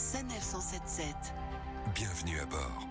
Sanef 177. Bienvenue à bord.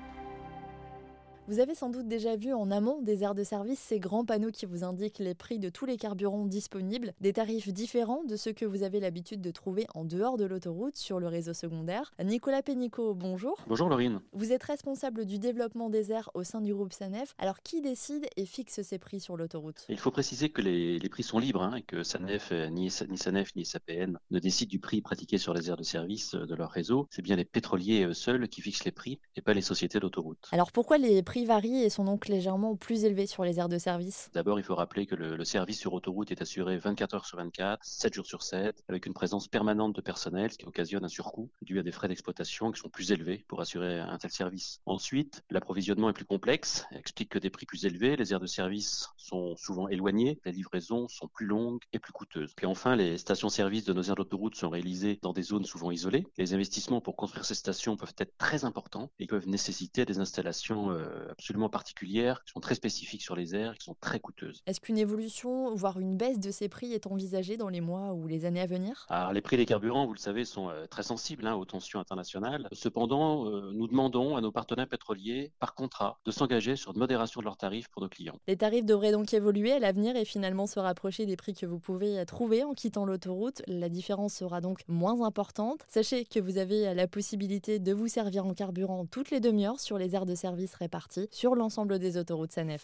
Vous avez sans doute déjà vu en amont des aires de service ces grands panneaux qui vous indiquent les prix de tous les carburants disponibles, des tarifs différents de ceux que vous avez l'habitude de trouver en dehors de l'autoroute sur le réseau secondaire. Nicolas Pénicaud, bonjour. Bonjour Laurine. Vous êtes responsable du développement des aires au sein du groupe Sanef. Alors qui décide et fixe ces prix sur l'autoroute? Il faut préciser que les, les prix sont libres hein, et que Sanef, euh, ni, ni Sanef ni SAPN ne décident du prix pratiqué sur les aires de service euh, de leur réseau. C'est bien les pétroliers seuls qui fixent les prix et pas les sociétés d'autoroute. Alors pourquoi les prix varient et sont donc légèrement plus élevés sur les aires de service D'abord, il faut rappeler que le, service sur autoroute est assuré 24 heures sur 24, 7 jours sur 7, avec une présence permanente de personnel, ce qui occasionne un surcoût dû à des frais d'exploitation qui sont plus élevés pour assurer un tel service. Ensuite, l'approvisionnement est plus complexe, explique que des prix plus élevés, les aires de service sont souvent éloignées, les livraisons sont plus longues et plus coûteuses. Puis enfin, les stations-service de nos aires d'autoroute sont réalisées dans des zones souvent isolées. Les investissements pour construire ces stations peuvent être très importants et peuvent nécessiter des installations euh, absolument particulières, qui sont très spécifiques sur les aires, qui sont très coûteuses. Est-ce qu'une évolution, voire une baisse de ces prix est envisagée dans les mois ou les années à venir? Alors, les prix des carburants, vous le savez, sont euh, très sensibles hein, aux tensions internationales. Cependant, euh, nous demandons à nos partenaires pétroliers, par contrat, de s'engager sur une modération de leurs tarifs pour nos clients. Les tarifs devraient donc évoluer à l'avenir et finalement se rapprocher des prix que vous pouvez trouver en quittant l'autoroute. La différence sera donc moins importante. Sachez que vous avez la possibilité de vous servir en carburant toutes les demi-heures sur les aires de service réparties sur l'ensemble des autoroutes Sanef.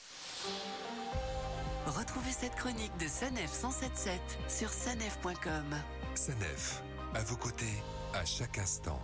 Retrouvez cette chronique de Sanef 177 sur sanef.com. Sanef, à vos côtés, à chaque instant.